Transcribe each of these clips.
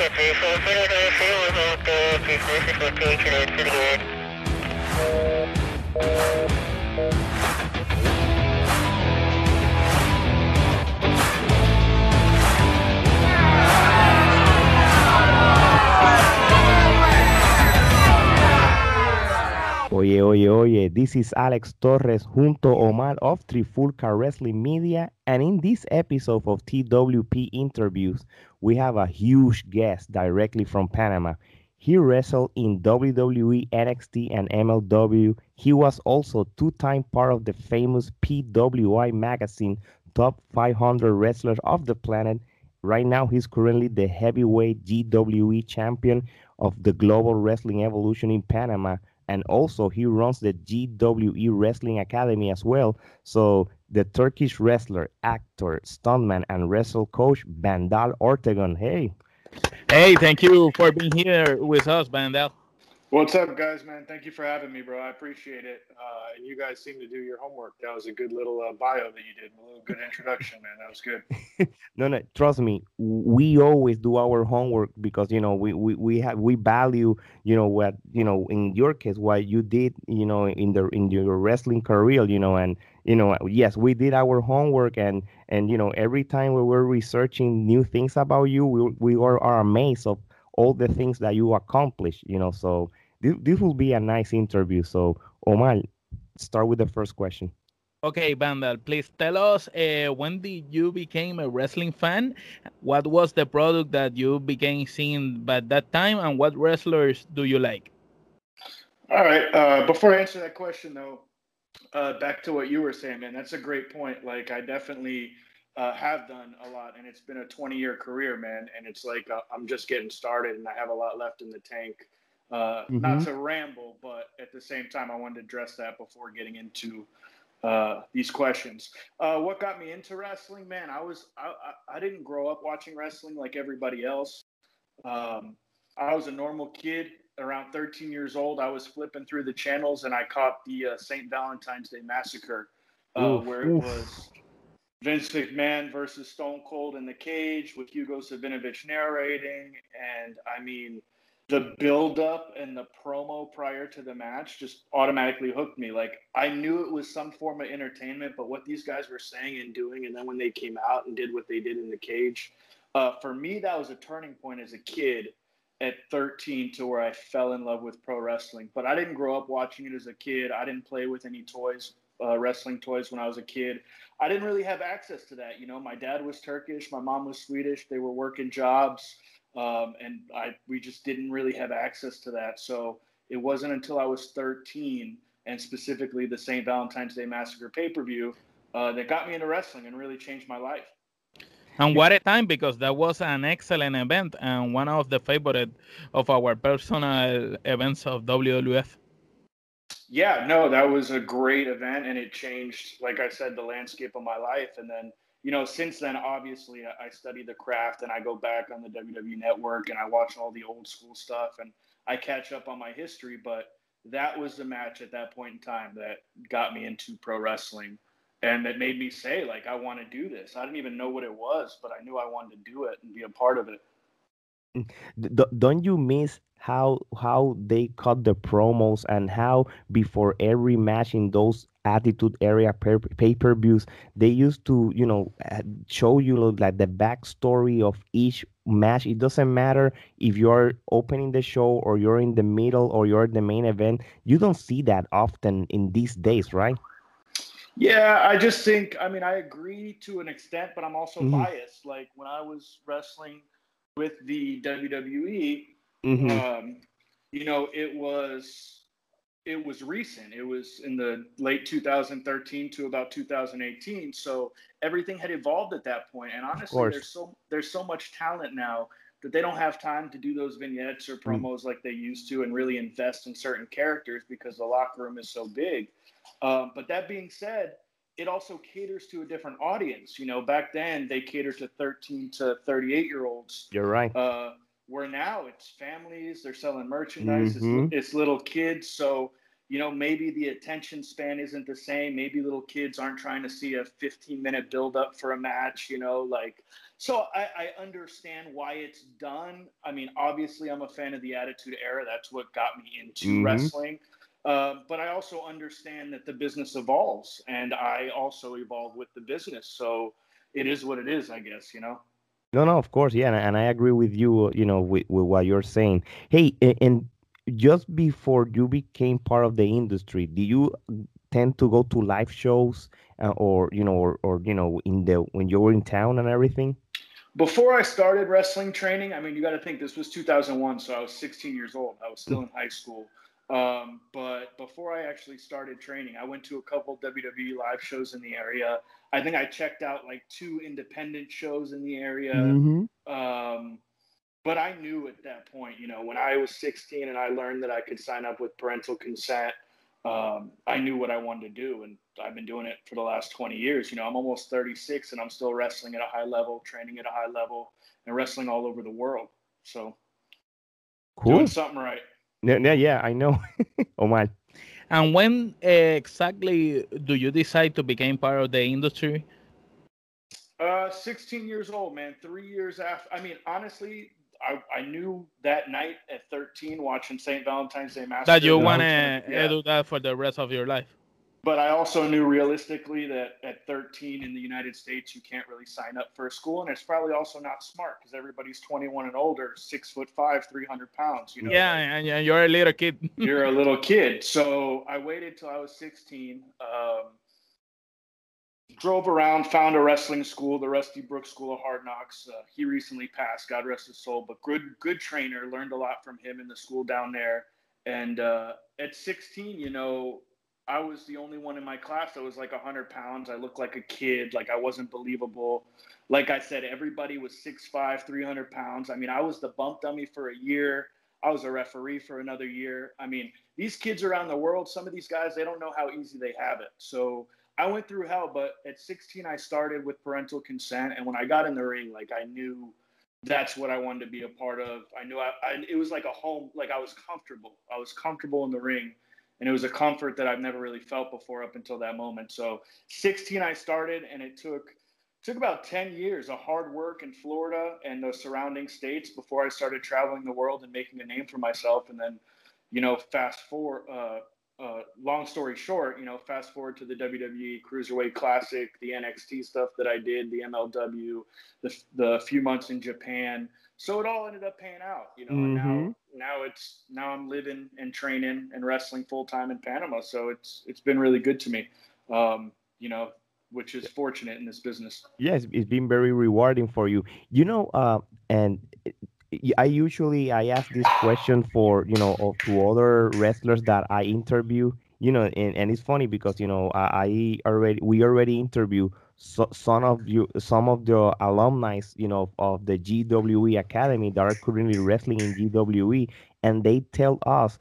i'm going to go see what's Thank you. Oye, oye, oye, this is Alex Torres junto Omar of Trifulca Wrestling Media. And in this episode of TWP Interviews, we have a huge guest directly from Panama. He wrestled in WWE, NXT, and MLW. He was also two-time part of the famous PWI magazine Top 500 Wrestlers of the Planet. Right now, he's currently the heavyweight GWE champion of the Global Wrestling Evolution in Panama and also he runs the GWE Wrestling Academy as well. So the Turkish wrestler, actor, stuntman, and wrestle coach Vandal Ortagun. Hey. Hey, thank you for being here with us, Vandal. What's up, guys, man? Thank you for having me, bro. I appreciate it. Uh, and you guys seem to do your homework. That was a good little uh, bio that you did. A little good introduction, man. That was good. no, no, trust me. We always do our homework because you know we we we have we value you know what you know in your case what you did you know in the in your wrestling career you know and you know yes we did our homework and and you know every time we were researching new things about you we we are, are amazed of all the things that you accomplished you know so this, this will be a nice interview. So, Omar, start with the first question. Okay, Vandal, please tell us uh, when did you became a wrestling fan? What was the product that you began seeing at that time, and what wrestlers do you like? All right. Uh, before I answer that question, though, uh, back to what you were saying, man, that's a great point. Like, I definitely uh, have done a lot, and it's been a 20 year career, man. And it's like uh, I'm just getting started, and I have a lot left in the tank. Uh, mm-hmm. Not to ramble, but at the same time, I wanted to address that before getting into uh, these questions. Uh, what got me into wrestling, man? I was I, I, I didn't grow up watching wrestling like everybody else. Um, I was a normal kid. Around 13 years old, I was flipping through the channels and I caught the uh, St. Valentine's Day Massacre, uh, oof, where it oof. was Vince McMahon versus Stone Cold in the cage with Hugo Savinovich narrating, and I mean the build up and the promo prior to the match just automatically hooked me. Like I knew it was some form of entertainment, but what these guys were saying and doing, and then when they came out and did what they did in the cage, uh, for me that was a turning point as a kid at 13 to where I fell in love with pro wrestling. But I didn't grow up watching it as a kid. I didn't play with any toys, uh, wrestling toys when I was a kid. I didn't really have access to that. You know, my dad was Turkish, my mom was Swedish. They were working jobs um, and I we just didn't really have access to that. So it wasn't until I was 13, and specifically the St. Valentine's Day Massacre pay per view, uh, that got me into wrestling and really changed my life. And what a time because that was an excellent event and one of the favorite of our personal events of WWF. Yeah, no, that was a great event and it changed, like I said, the landscape of my life. And then you know, since then, obviously, I, study the craft and I go back on the WWE network and I watch all the old school stuff and I catch up on my history. But that was the match at that point in time that got me into pro wrestling and that made me say, like, I want to do this. I didn't even know what it was, but I knew I wanted to do it and be a part of it. Mm, don't you miss how how they cut the promos and how before every match in those attitude area pay per views they used to you know show you like the backstory of each match? It doesn't matter if you're opening the show or you're in the middle or you're the main event you don't see that often in these days right? Yeah i just think i mean i agree to an extent but i'm also mm-hmm. biased. Like when i was wrestling with the wwe mm-hmm. um, you know it was it was recent. It was in the late 2013 to about 2018. So everything had evolved at that point. And honestly, there's so there's so much talent now that they don't have time to do those vignettes or mm. promos mm. like they used to and really invest in certain characters because the locker room is so big. Um, but that being said, it also caters to a different audience. You know, back then they catered to 13 to 38 year olds. You're right. Uh, where now it's families, they're selling merchandise, mm-hmm. it's, it's little kids. So, you know, maybe the attention span isn't the same. Maybe little kids aren't trying to see a 15 minute build up for a match, you know, like so I, I, understand why it's done. I mean, obviously, I'm a fan of the Attitude Era. That's what got me into mm-hmm. wrestling. Uh, but I also understand that the business evolves, and I also evolve with the business. So it is what it is, I guess. You know. No, no, of course, yeah, and, and I agree with you. You know, with, with what you're saying. Hey, and just before you became part of the industry, do you tend to go to live shows, uh, or you know, or, or you know, in the when you were in town and everything? Before I started wrestling training, I mean, you got to think this was 2001, so I was 16 years old. I was still in high school. Um, but before I actually started training, I went to a couple WWE live shows in the area. I think I checked out like two independent shows in the area. Mm-hmm. Um, but I knew at that point, you know, when I was 16 and I learned that I could sign up with parental consent, um, I knew what I wanted to do, and I've been doing it for the last 20 years. You know, I'm almost 36, and I'm still wrestling at a high level, training at a high level, and wrestling all over the world. So, cool. doing something right. Yeah, yeah, yeah I know. oh my. And when uh, exactly do you decide to become part of the industry? Uh, 16 years old, man. Three years after. I mean, honestly, I, I knew that night at 13 watching St. Valentine's Day Massacre that you want to yeah. do that for the rest of your life. But I also knew realistically that at 13 in the United States, you can't really sign up for a school, and it's probably also not smart because everybody's 21 and older, six foot five, 300 pounds. You know, yeah, and you're a little kid. you're a little kid. So I waited till I was 16. Um, drove around, found a wrestling school, the Rusty Brooks School of Hard Knocks. Uh, he recently passed, God rest his soul, but good, good trainer. Learned a lot from him in the school down there. And uh, at 16, you know, I was the only one in my class that was like 100 pounds. I looked like a kid, like I wasn't believable. Like I said, everybody was 6'5, 300 pounds. I mean, I was the bump dummy for a year. I was a referee for another year. I mean, these kids around the world, some of these guys, they don't know how easy they have it. So, I went through hell, but at 16, I started with parental consent. And when I got in the ring, like I knew that's what I wanted to be a part of. I knew I, I, it was like a home, like I was comfortable. I was comfortable in the ring. And it was a comfort that I've never really felt before up until that moment. So 16, I started, and it took took about 10 years of hard work in Florida and the surrounding states before I started traveling the world and making a name for myself. And then, you know, fast forward, uh, uh, long story short, you know, fast forward to the WWE Cruiserweight Classic, the NXT stuff that I did, the MLW, the the few months in Japan. So it all ended up paying out, you know. Mm-hmm. And now now it's now I'm living and training and wrestling full time in Panama. So it's it's been really good to me, um, you know, which is fortunate in this business. Yes, it's been very rewarding for you. You know, uh, and I usually I ask this question for you know to other wrestlers that I interview. You know, and, and it's funny because you know I, I already we already interview so, some of you some of the alumni you know of the GWE Academy that are currently wrestling in GWE, and they tell us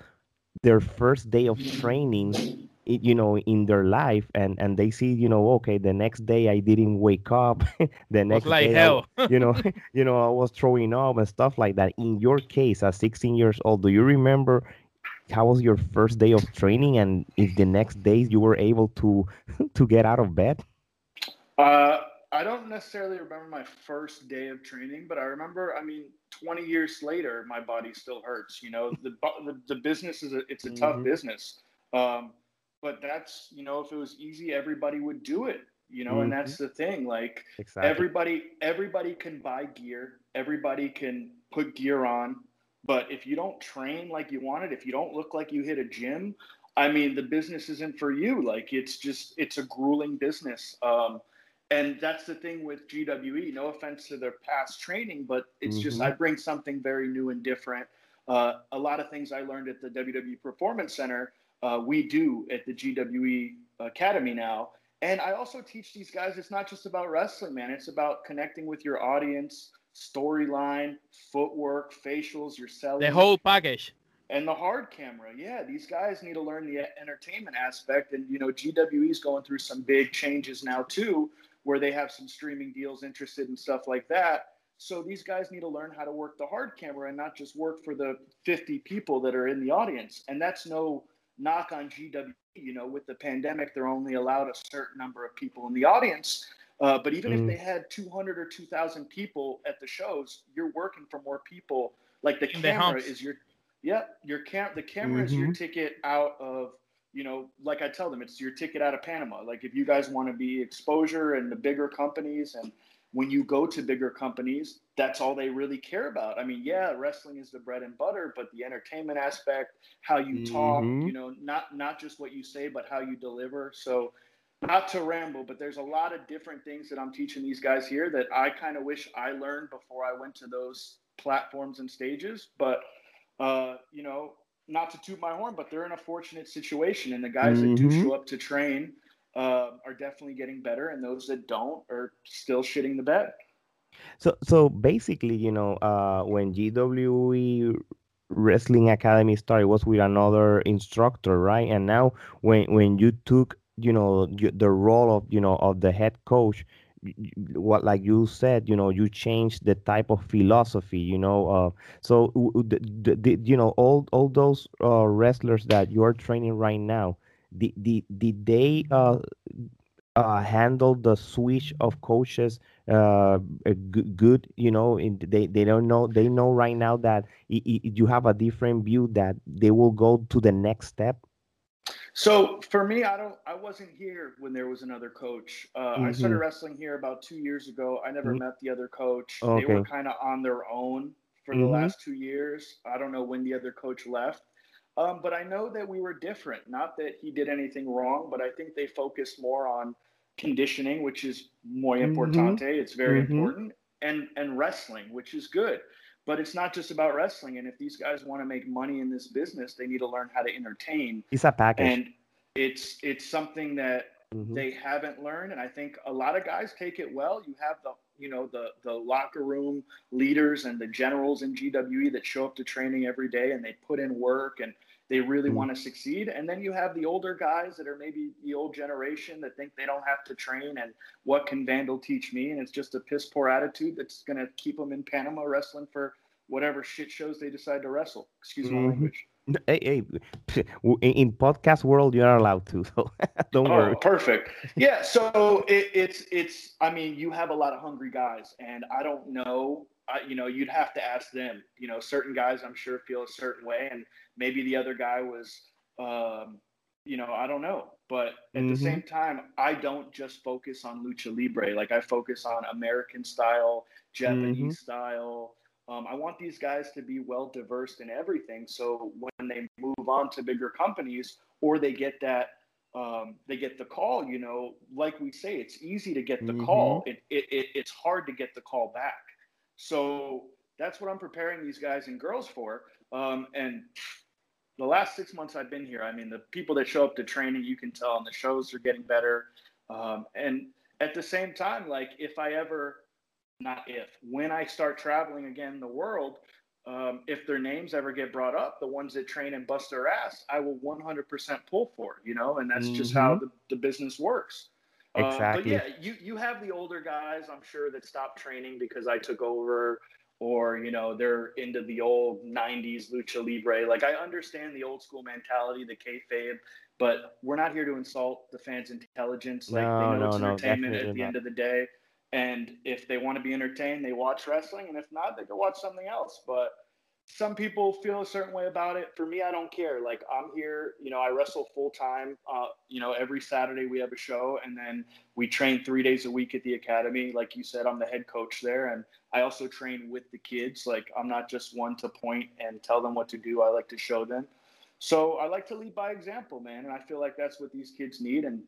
their first day of training you know in their life and and they see you know okay the next day i didn't wake up the next like day hell. I, you know you know i was throwing up and stuff like that. In your case at 16 years old do you remember how was your first day of training and if the next days you were able to to get out of bed uh i don't necessarily remember my first day of training but i remember i mean 20 years later my body still hurts you know the the, the business is a, it's a mm-hmm. tough business um but that's you know if it was easy everybody would do it you know mm-hmm. and that's the thing like exactly. everybody everybody can buy gear everybody can put gear on but if you don't train like you want it if you don't look like you hit a gym i mean the business isn't for you like it's just it's a grueling business um, and that's the thing with gwe no offense to their past training but it's mm-hmm. just i bring something very new and different uh, a lot of things i learned at the wwe performance center uh, we do at the GWE Academy now. And I also teach these guys it's not just about wrestling, man. It's about connecting with your audience, storyline, footwork, facials, your selling. The whole package. And the hard camera. Yeah, these guys need to learn the entertainment aspect. And, you know, GWE is going through some big changes now, too, where they have some streaming deals interested in stuff like that. So these guys need to learn how to work the hard camera and not just work for the 50 people that are in the audience. And that's no knock on GW. You know, with the pandemic, they're only allowed a certain number of people in the audience. Uh, but even mm. if they had 200 or 2,000 people at the shows, you're working for more people. Like the In camera the is your, yeah, your cam, the camera mm-hmm. is your mm-hmm. ticket out of, you know, like I tell them, it's your ticket out of Panama. Like if you guys want to be exposure and the bigger companies and when you go to bigger companies, that's all they really care about. I mean, yeah, wrestling is the bread and butter, but the entertainment aspect, how you mm-hmm. talk, you know, not not just what you say, but how you deliver. So, not to ramble, but there's a lot of different things that I'm teaching these guys here that I kind of wish I learned before I went to those platforms and stages. But uh, you know, not to toot my horn, but they're in a fortunate situation, and the guys mm-hmm. that do mm-hmm. show up to train uh, are definitely getting better, and those that don't are still shitting the bed. So, so basically, you know, uh, when GWE Wrestling Academy started, was with another instructor, right? And now, when when you took, you know, the role of, you know, of the head coach, what like you said you know you change the type of philosophy you know uh, so the, the, the, you know all all those uh, wrestlers that you're training right now did, did, did they uh, uh, handle the switch of coaches uh, good, you know they, they don't know they know right now that it, it, you have a different view that they will go to the next step so for me i don't i wasn't here when there was another coach uh, mm-hmm. i started wrestling here about two years ago i never mm-hmm. met the other coach okay. they were kind of on their own for mm-hmm. the last two years i don't know when the other coach left um, but I know that we were different. Not that he did anything wrong, but I think they focused more on conditioning, which is muy mm-hmm. importante. Mm-hmm. It's very mm-hmm. important, and and wrestling, which is good. But it's not just about wrestling. And if these guys want to make money in this business, they need to learn how to entertain. It's a package. And it's it's something that mm-hmm. they haven't learned. And I think a lot of guys take it well. You have the you know the the locker room leaders and the generals in GWE that show up to training every day and they put in work and they really mm-hmm. want to succeed. And then you have the older guys that are maybe the old generation that think they don't have to train and what can Vandal teach me? And it's just a piss poor attitude that's going to keep them in Panama wrestling for whatever shit shows they decide to wrestle. Excuse mm-hmm. my language. Hey, hey, in podcast world, you're allowed to, so don't oh, worry. Perfect. Yeah. So it, it's it's. I mean, you have a lot of hungry guys, and I don't know. I, you know, you'd have to ask them. You know, certain guys, I'm sure, feel a certain way, and maybe the other guy was, um, you know, I don't know. But at mm-hmm. the same time, I don't just focus on lucha libre. Like I focus on American style, Japanese mm-hmm. style um, I want these guys to be well diverse in everything. So when they move on to bigger companies or they get that, um, they get the call, you know, like we say, it's easy to get the mm-hmm. call. It, it, it, it's hard to get the call back. So that's what I'm preparing these guys and girls for. Um, and the last six months I've been here, I mean, the people that show up to training, you can tell, and the shows are getting better. Um, and at the same time, like if I ever not if. When I start traveling again in the world, um, if their names ever get brought up, the ones that train and bust their ass, I will 100% pull for, you know, and that's mm-hmm. just how the, the business works. Exactly. Uh, but yeah, you, you have the older guys, I'm sure, that stopped training because I took over or, you know, they're into the old 90s lucha libre. Like, I understand the old school mentality, the kayfabe, but we're not here to insult the fans' intelligence. Like, no, they know no, it's entertainment no, at the not. end of the day. And if they want to be entertained, they watch wrestling. And if not, they go watch something else. But some people feel a certain way about it. For me, I don't care. Like I'm here, you know, I wrestle full time. Uh, you know, every Saturday we have a show, and then we train three days a week at the academy. Like you said, I'm the head coach there, and I also train with the kids. Like I'm not just one to point and tell them what to do. I like to show them. So I like to lead by example, man, and I feel like that's what these kids need. And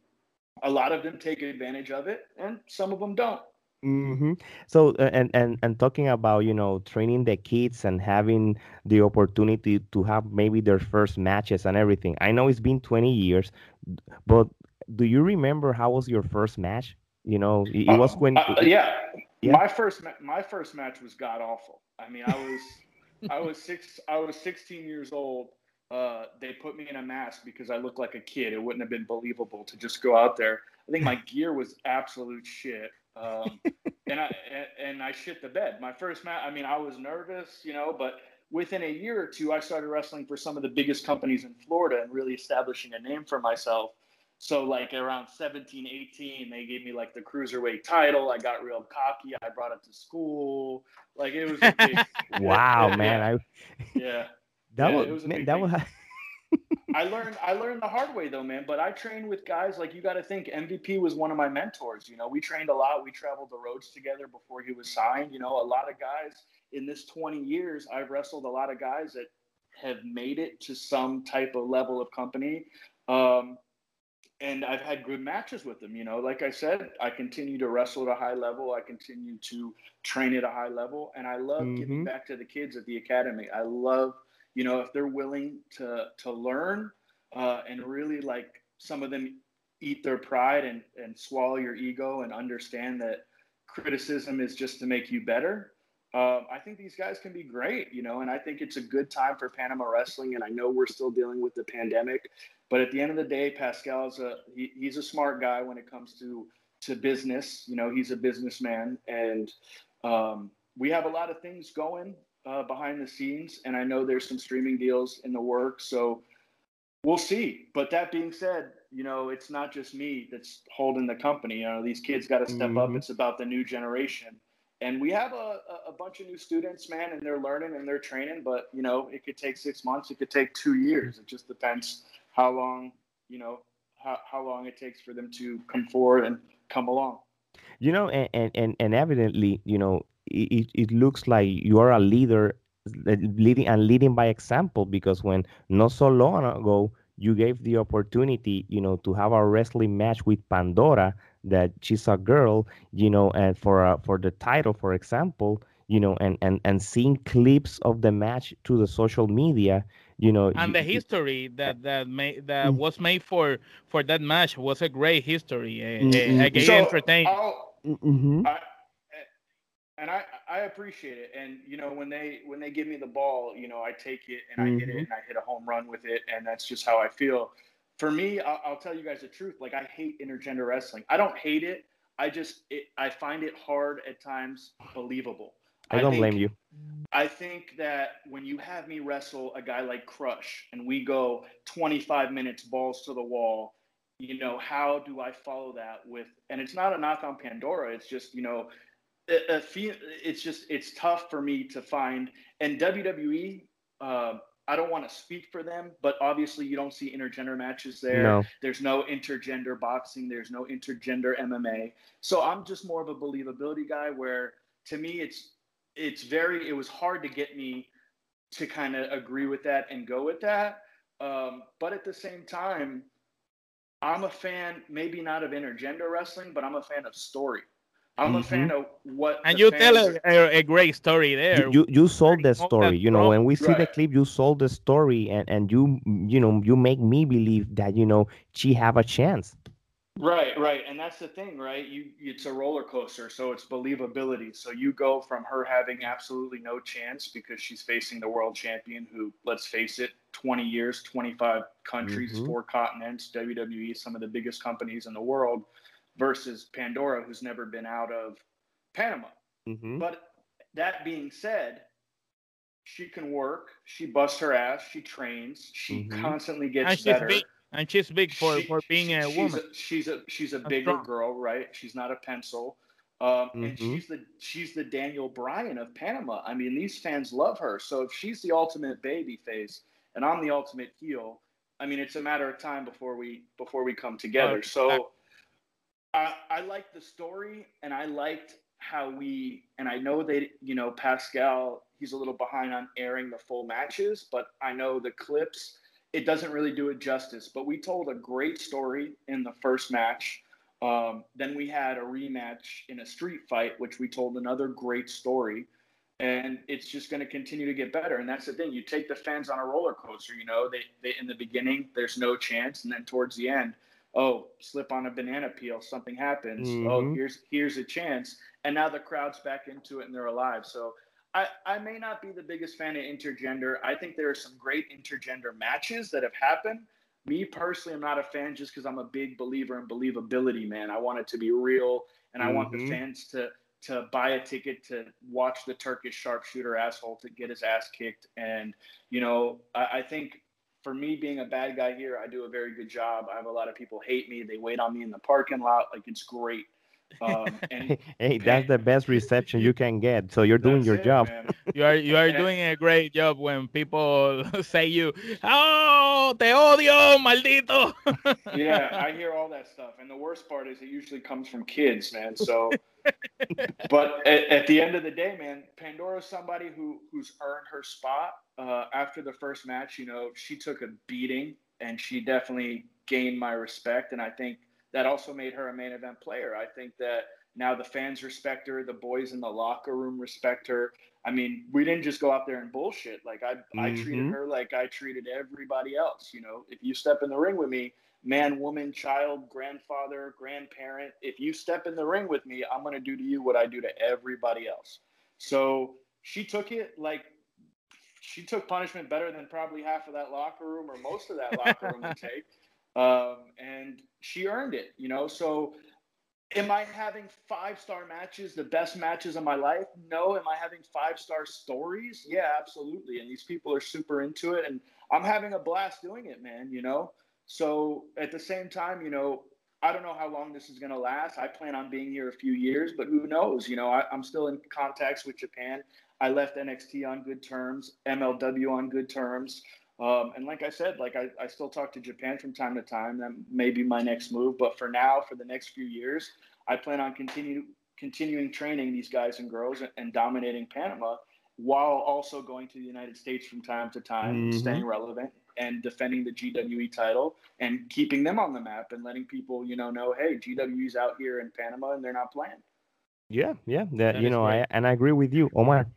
a lot of them take advantage of it, and some of them don't. Mm-hmm. So uh, and and and talking about you know training the kids and having the opportunity to have maybe their first matches and everything. I know it's been 20 years, but do you remember how was your first match? You know, it, it was when uh, yeah. yeah. My first my first match was god awful. I mean, I was I was six I was 16 years old. Uh, they put me in a mask because I looked like a kid. It wouldn't have been believable to just go out there. I think my gear was absolute shit. Um, and I and I shit the bed. My first match, I mean, I was nervous, you know, but within a year or two, I started wrestling for some of the biggest companies in Florida and really establishing a name for myself. So like around 17, 18, they gave me like the cruiserweight title. I got real cocky. I brought it to school. Like it was a big wow, yeah, man. Yeah. I yeah. that Yeah, was, it was man, that thing. was I learned I learned the hard way though, man. But I trained with guys like you got to think MVP was one of my mentors. You know, we trained a lot. We traveled the roads together before he was signed. You know, a lot of guys in this 20 years, I've wrestled a lot of guys that have made it to some type of level of company. Um, and I've had good matches with them. You know, like I said, I continue to wrestle at a high level. I continue to train at a high level, and I love giving Mhm. back to the kids at the academy. I love, you know, if they're willing to to learn uh, and really like some of them eat their pride and and swallow your ego and understand that criticism is just to make you better. Um, I think these guys can be great, you know, and I think it's a good time for Panama wrestling. And I know we're still dealing with the pandemic, but at the end of the day, Pascal's a he, he's a smart guy when it comes to to business. You know, he's a businessman, and um, we have a lot of things going uh, behind the scenes. And I know there's some streaming deals in the works, so we'll see. But that being said, you know, it's not just me that's holding the company. You know, these kids got to step up. Mhm. It's about the new generation. And we have a, a- a bunch of new students, man, and they're learning and they're training. But you know, it could take six months. It could take two years. It just depends how long, you know, how, how long it takes for them to come forward and come along. you know and and and, and evidently you know it, it- it looks like you are a leader uh, leading and leading by example because when not so long ago you gave the opportunity you know to have a wrestling match with pandora that she's a girl you know and for uh, for the title for example you know and and and seeing clips of the match to the social media you know and the history that that made that Mm. was made for for that match was a great history. Uh, Mm, uh, mm. again, So, entertaining. I'll- Mhm. I, and I, I appreciate it. And you know, when they when they give me the ball, you know, I take it and I hit it Mhm. and I hit a home run with it, and that's just how I feel. For me, I'll, I'll tell you guys the truth. Like I hate intergender wrestling. I don't hate it. I just it, I find it hard at times believable. i don't think- blame you I think that when you have me wrestle a guy like Crush and we go 25 minutes balls to the wall, you know, how do I follow that with, and it's not a knock on Pandora. It's just, you know, a, it's just, it's tough for me to find. And WWE, uh, I don't want to speak for them, but obviously you don't see intergender matches there. no There's no intergender boxing. There's no intergender MMA. So I'm just more of a believability guy where to me it's it's very it was hard to get me to kind of agree with that and go with that. Um, but at the same time, I'm a fan, maybe not of intergender wrestling, but I'm a fan of story. I'm a fan of what and you tell a, a, a great story there. you, you you sold the that story you know when we see the clip you sold the story and and you you know you make me believe that you know she have a chance Right, right, and that's the thing, right? You, it's a roller coaster, so it's believability. So you go from her having absolutely no chance because she's facing the world champion, who, let's face it, 20 years, 25 countries, Mhm. four continents, WWE, some of the biggest companies in the world, versus Pandora, who's never been out of Panama. mm-hmm. But that being said, she can work. She busts her ass. She trains. She Mhm. constantly gets she's better big. And she's big for, she- for being a she's woman. she's a she's a And bigger strong. girl, right? She's not a pencil. Um, and Mhm. she's the she's the Daniel Bryan of Panama. I mean, these fans love her. So if she's the ultimate baby face and I'm the ultimate heel, I mean, it's a matter of time before we before we come together. Right. So I I liked the story and I liked how we and I know they you know Pascal he's a little behind on airing the full matches, but I know the clips it doesn't really do it justice. But we told a great story in the first match. Um, then we had a rematch in a street fight, which we told another great story. And it's just going to continue to get better. And that's the thing. You take the fans on a roller coaster. You know, they, they in the beginning there's no chance, and then towards the end, oh, slip on a banana peel, something happens. Oh, Mhm. here's here's a chance, and now the crowd's back into it and they're alive. So I, I may not be the biggest fan of intergender. I think there are some great intergender matches that have happened. Me personally, I'm not a fan just because I'm a big believer in believability, man. I want it to be real, and I want the Mhm. fans to to buy a ticket to watch the Turkish sharpshooter asshole to get his ass kicked. And you know, I, I think for me being a bad guy here, I do a very good job. I have a lot of people hate me. They wait on me in the parking lot. Like it's great. Um, and, hey, that's the best reception you can get. So you're doing your it, job. Man. You are you are doing a great job when people say you, oh, te odio, maldito. yeah, I hear all that stuff, and the worst part is it usually comes from kids, man. So, but at, at the end of the day, man, Pandora's somebody who who's earned her spot. Uh, after the first match, you know, she took a beating, and she definitely gained my respect, and I think that also made her a main event player. I think that now the fans respect her, the boys in the locker room respect her. I mean, we didn't just go out there and bullshit. Like I, mm-hmm. I treated her like I treated everybody else. You know, if you step in the ring with me, man, woman, child, grandfather, grandparent, if you step in the ring with me, I'm gonna do to you what I do to everybody else. So she took it like she took punishment better than probably half of that locker room or most of that locker room would take um, and she earned it. You know, so am I having five star matches, the best matches of my life? No. Am I having five star stories? Yeah, absolutely. And these people are super into it, and I'm having a blast doing it, man. You know, so at the same time, you know. I don't know how long this is going to last. I plan on being here a few years, but who knows? You know, I, I'm still in contacts with Japan. I left NXT on good terms, MLW on good terms. Um, and like I said, like I, I still talk to Japan from time to time. That may be my next move. But for now, for the next few years, I plan on continue continuing training these guys and girls and, and dominating Panama while also going to the United States from time to time, mm-hmm. staying relevant and defending the GWE title and keeping them on the map and letting people, you know, know, hey, GWE's out here in Panama and they're not playing. Yeah, yeah, that, that you know, great. I and I agree with you, Omar.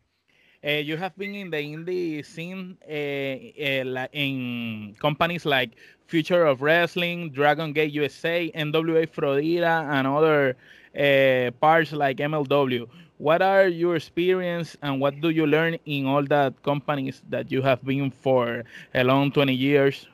Uh, you have been in the indie scene uh, uh, in companies like Future of Wrestling, Dragon Gate USA, NWA Florida, and other parts like MLW. What are your experience and what do you learn in all that companies that you have been for a long 20 years?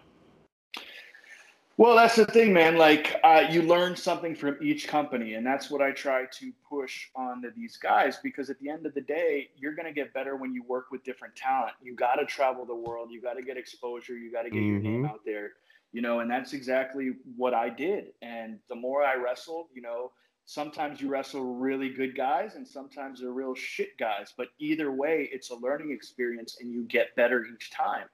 Well, that's the thing, man. Like, uh, you learn something from each company, and that's what I try to push onto these guys because at the end of the day, you're going to get better when you work with different talent. You got to travel the world, you got to get exposure, you got to get mm-hmm. your name mm-hmm. out there, you know, and that's exactly what I did. And the more I wrestled, you know, sometimes you wrestle really good guys and sometimes they're real shit guys, but either way, it's a learning experience and you get better each time.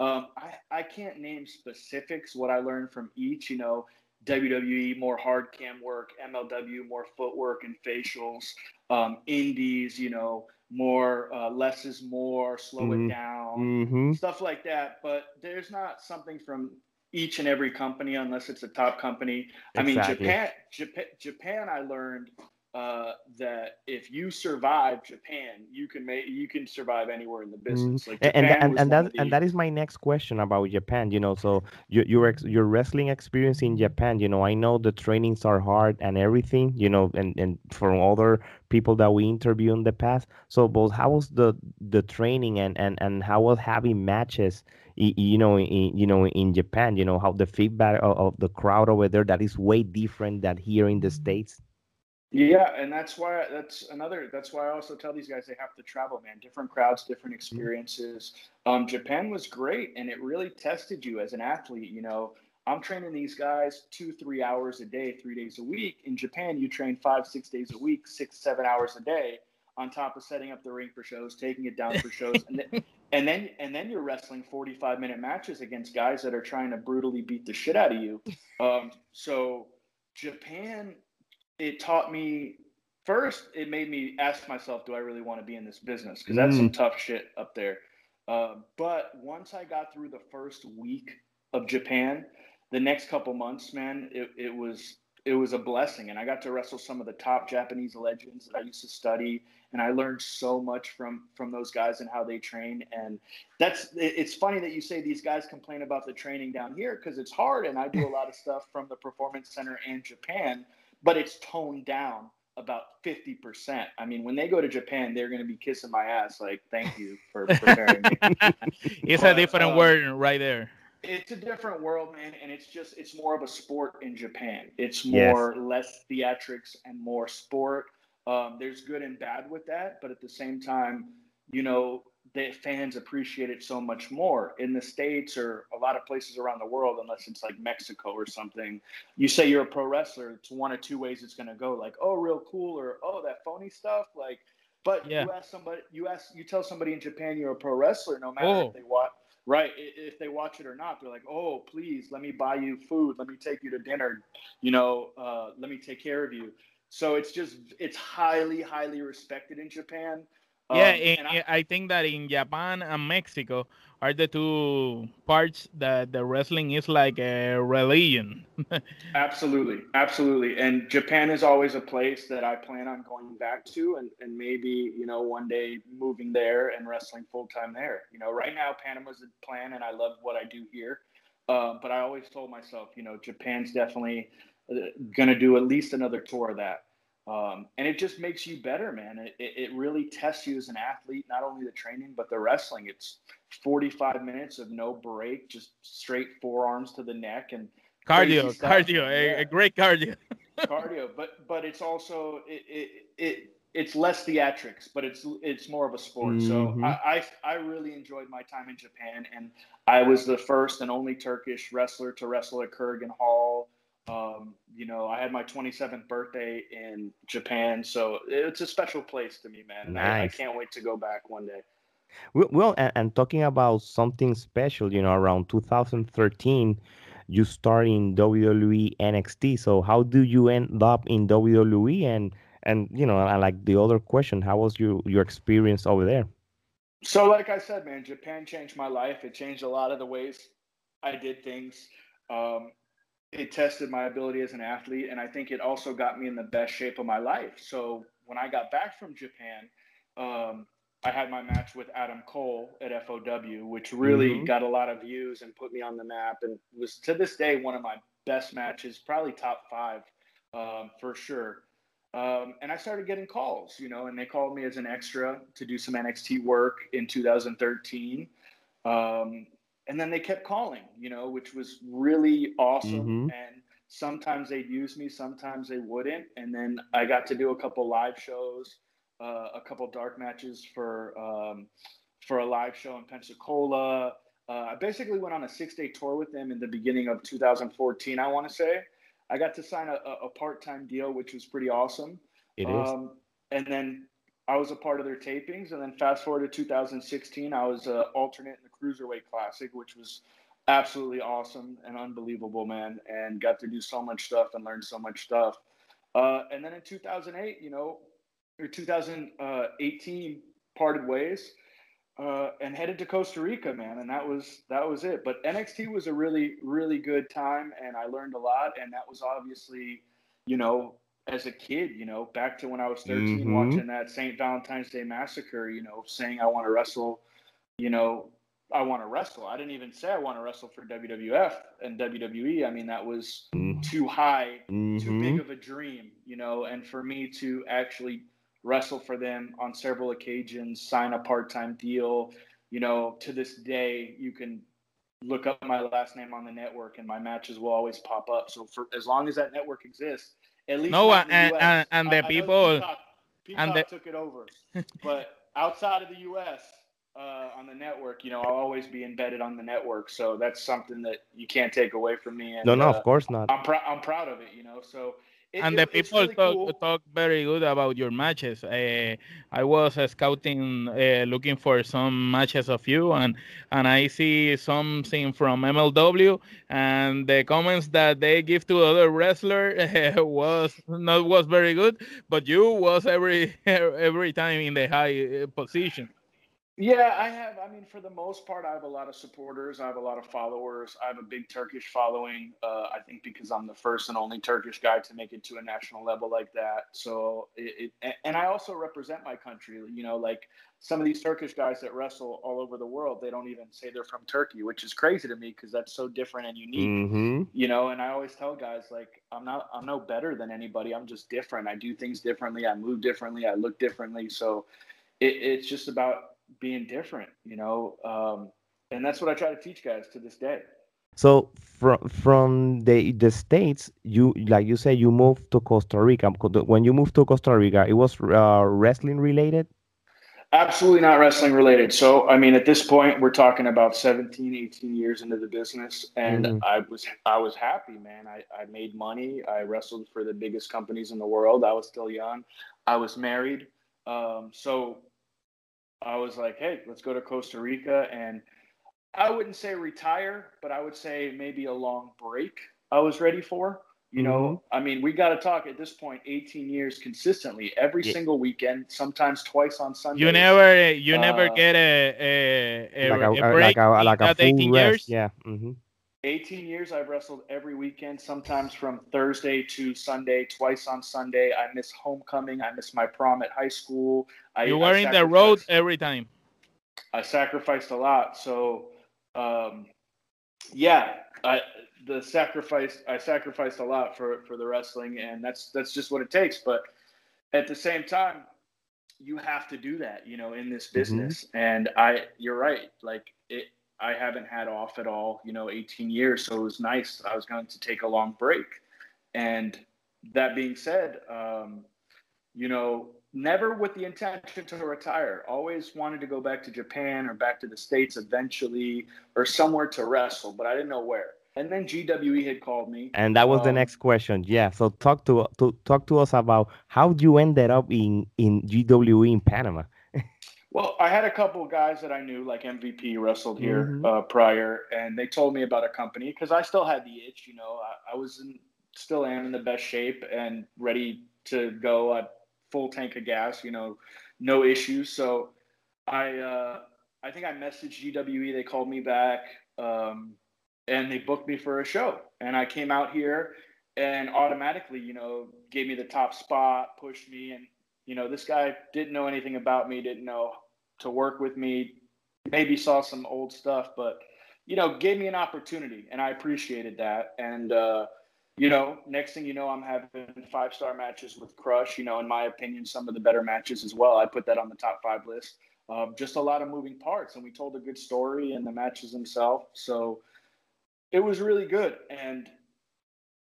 Um, I, I can't name specifics what I learned from each. You know, WWE more hard cam work, MLW more footwork and facials, um, Indies, you know, more uh, less is more, slow mm-hmm. it down, mm-hmm. stuff like that. But there's not something from each and every company unless it's a top company. Exactly. I mean, Japan, Japan, Japan, I learned uh, that if you survive Japan, you can make you can survive anywhere in the mm-hmm. business. Like and and, and that the... and that is my next question about Japan. You know, so your your your wrestling experience in Japan. You know, I know the trainings are hard and everything. You know, and and from other people that we interview in the past. So, both how was the the training and and and how was having matches? You know, in you know in Japan. You know how the feedback of, of the crowd over there that is way different than here in the states. Yeah, and that's why that's another. That's why I also tell these guys they have to travel, man. Different crowds, different mm-hmm. experiences. Um, Japan was great, and it really tested you as an athlete. You know, I'm training these guys two, three hours a day, three days a week. In Japan, you train five, six days a week, six, seven hours a day, on top of setting up the ring for shows, taking it down for shows, and then, and then and then you're wrestling 45 minute matches against guys that are trying to brutally beat the shit out of you. Um, so Japan it taught me first it made me ask myself do i really want to be in this business? Because that's mm. some tough shit up there. Uh, but once i got through the first week of japan the next couple months man it, it was it was a blessing. And i got to wrestle some of the top japanese legends that i used to study. And i learned so much from from those guys and how they train. And that's it's funny that you say these guys complain about the training down here because it's hard. And i do a lot of stuff from the performance center in japan but it's toned down about 50%. I mean, when they go to Japan, they're going to be kissing my ass like, thank you for preparing me. it's but, a different um, word right there. It's a different world, man. And it's just, it's more of a sport in Japan. It's more, yes. less theatrics and more sport. Um, there's good and bad with that. But at the same time, you know, the fans appreciate it so much more in the states or a lot of places around the world unless it's like mexico or something you say you're a pro wrestler it's one of two ways it's going to go like oh real cool or oh that phony stuff like but yeah. you ask somebody you ask you tell somebody in japan you're a pro wrestler no matter oh. if they watch right if they watch it or not they're like oh please let me buy you food let me take you to dinner you know uh, let me take care of you so it's just it's highly highly respected in japan yeah, um, in, I, I, think that in Japan and Mexico are the two parts that the wrestling is like a religion. absolutely, absolutely. And Japan is always a place that I plan on going back to, and, and maybe you know one day moving there and wrestling full time there. You know, right now Panama's the plan, and I love what I do here. Uh, but I always told myself, you know, Japan's definitely uh, going to do at least another tour of that. Um, and it just makes you better, man. It, it, really tests you as an athlete, not only the training, but the wrestling. It's 45 minutes of no break, just straight forearms to the neck and cardio, cardio, yeah. a, a, great cardio. cardio, but, but it's also, it, it, it, it's less theatrics, but it's, it's more of a sport. Mm-hmm. So I, I, I really enjoyed my time in Japan and I was the first and only Turkish wrestler to wrestle at Korakuen Hall um, you know, I had my 27th birthday in Japan, so it's a special place to me, man. Nice. I, I can't wait to go back one day. Well, and, and, talking about something special, you know, around 2013, you start in WWE NXT. So how do you end up in WWE? And and you know, I like the other question, how was your your experience over there? So, like I said, man, Japan changed my life. It changed a lot of the ways I did things. Um, it tested my ability as an athlete and i think it also got me in the best shape of my life. So when i got back from japan um, i had my match with adam cole at fow which really mm-hmm. got a lot of views and put me on the map and was to this day one of my best matches probably top five um, for sure. Um, and i started getting calls you know and they called me as an extra to do some nxt work in 2013 um, and then they kept calling, you know, which was really awesome. Mm-hmm. And sometimes they'd use me, sometimes they wouldn't. And then I got to do a couple live shows, uh, a couple dark matches for um, for a live show in Pensacola. Uh, I basically went on a six day tour with them in the beginning of 2014. I want to say I got to sign a, a part time deal, which was pretty awesome. It is. Um, and then I was a part of their tapings, and then fast forward to 2016, I was an alternate in the Cruiserweight Classic, which was absolutely awesome and unbelievable, man, and got to do so much stuff and learn so much stuff. Uh, and then in 2008, you know, or 2018, parted ways uh, and headed to Costa Rica, man, and that was that was it. But NXT was a really really good time, and I learned a lot, and that was obviously, you know, as a kid, you know, back to when I was 13, mm-hmm. watching that St. Valentine's Day Massacre, you know, saying I want to wrestle, you know, I want to wrestle. I didn't even say I want to wrestle for WWF and WWE. I mean, that was mm-hmm. too high, mm-hmm. too big of a dream, you know, and for me to actually wrestle for them on several occasions, sign a part time deal, you know, to this day, you can look up my last name on the network and my matches will always pop up. So for as long as that network exists, at least no, and, and, and, the people Peacock, Peacock and the, took it over, but outside of the U.S. Uh, on the network, you know, I'll always be embedded on the network, so that's something that you can't take away from me. And, no, no, uh, of course not. I'm proud. I'm proud of it, you know. So it, and it, the people really talk cool. talk very good about your matches. Uh, I was uh, scouting, uh, looking for some matches of you, and and I see something from MLW, and the comments that they give to other wrestler was not was very good, but you was every every time in the high uh, position. Yeah, I have. I mean, for the most part, I have a lot of supporters. I have a lot of followers. I have a big Turkish following. Uh, I think because I'm the first and only Turkish guy to make it to a national level like that. So, it, it, and I also represent my country. You know, like some of these Turkish guys that wrestle all over the world, they don't even say they're from Turkey, which is crazy to me because that's so different and unique. Mm-hmm. You know, and I always tell guys like, I'm not, I'm no better than anybody. I'm just different. I do things differently. I move differently. I look differently. So, it, it's just about being different, you know. Um, and that's what I try to teach guys to this day. So from from the the states, you like you said, you moved to Costa Rica. When you moved to Costa Rica, it was uh, wrestling related. Absolutely not wrestling related. So, I mean, at this point, we're talking about 17, 18 years into the business, and Mhm. I was I was happy, man. I, I made money. I wrestled for the biggest companies in the world. I was still young. I was married. Um, so I was like, hey, let's go to Costa Rica, and I wouldn't say retire, but I would say maybe a long break. I was ready for. You know, I mean, we got to talk at this point. 18 years consistently, every Yeah. single weekend, sometimes twice on Sunday. You never, you never Uh, get a a, a, like a, a a- break like a like a full 18 rest. years. Yeah. hmm 18 years I've wrestled every weekend, sometimes from Thursday to Sunday, twice on Sunday. I miss homecoming. I miss my prom at high school. I, You I were in the road every time. I sacrificed a lot. So, um, yeah, I the sacrifice I sacrificed a lot for for the wrestling, and that's that's just what it takes. But at the same time, you have to do that, you know, in this business. And I, you're right, like it. I haven't had off at all, you know, 18 years, so it was nice. I was going to take a long break, and that being said, um, you know, never with the intention to retire. Always wanted to go back to Japan or back to the States eventually or somewhere to wrestle, but I didn't know where. And then GWE had called me. And that was the Um, next question. Yeah. So talk to, to talk to us about how you ended up in in GWE in Panama. Well, I had a couple of guys that I knew, like MVP, wrestled here Mhm. uh, prior, and they told me about a company because I still had the itch. You know, I, I was in, still am in the best shape and ready to go at full tank of gas. You know, no issues. So I, uh, I think I messaged GWE. They called me back, um, and they booked me for a show. And I came out here, and automatically, you know, gave me the top spot, pushed me, and you know, this guy didn't know anything about me, didn't know to work with me, maybe saw some old stuff, but you know, gave me an opportunity, and I appreciated that. And uh, you know, next thing you know, I'm having five star matches with Crush. You know, in my opinion, some of the better matches as well. I put that on the top five list. Um, just a lot of moving parts, and we told a good story in the matches themselves. So it was really good, and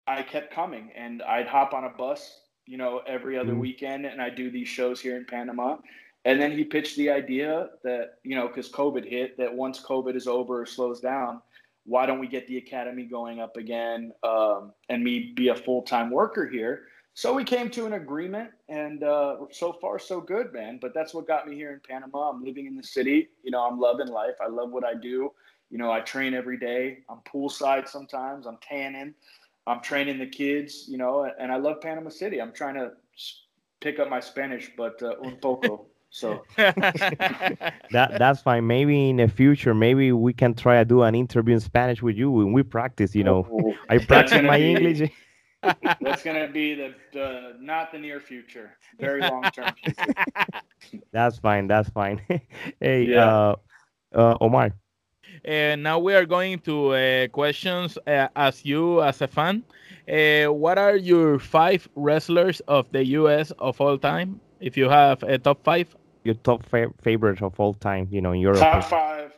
I kept coming, and I'd hop on a bus, you know, every other Mhm. weekend, and I do these shows here in Panama. And then he pitched the idea that, you know, because COVID hit, that once COVID is over or slows down, why don't we get the academy going up again um, and me be a full time worker here? So we came to an agreement, and uh, so far so good, man. But that's what got me here in Panama. I'm living in the city. You know, I'm loving life. I love what I do. You know, I train every day. I'm poolside sometimes. I'm tanning. I'm training the kids. You know, and I love Panama City. I'm trying to pick up my Spanish, but uh, un poco. So That that's fine. Maybe in the future, maybe we can try to do an interview in Spanish with you when we practice. You know, Oh, I practice my be- English. That's gonna be the, the not the near future, very long term. That's fine. That's fine. hey, Yeah. uh, uh, Omar. Uh, now we are going to uh, questions uh, as you as a fan. Uh, what are your five wrestlers of the U.S. of all time? If you have a top five Your top fa- favorites of all time. You know, in Europe. Top five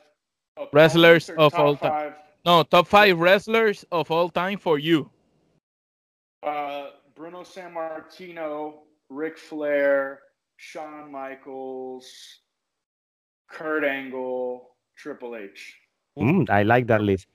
opponents Wrestlers of top all time. five, no top five wrestlers of all time for you. Uh, Bruno Sammartino, Ric Flair, Shawn Michaels, Kurt Angle, Triple H. Mm, I like that list.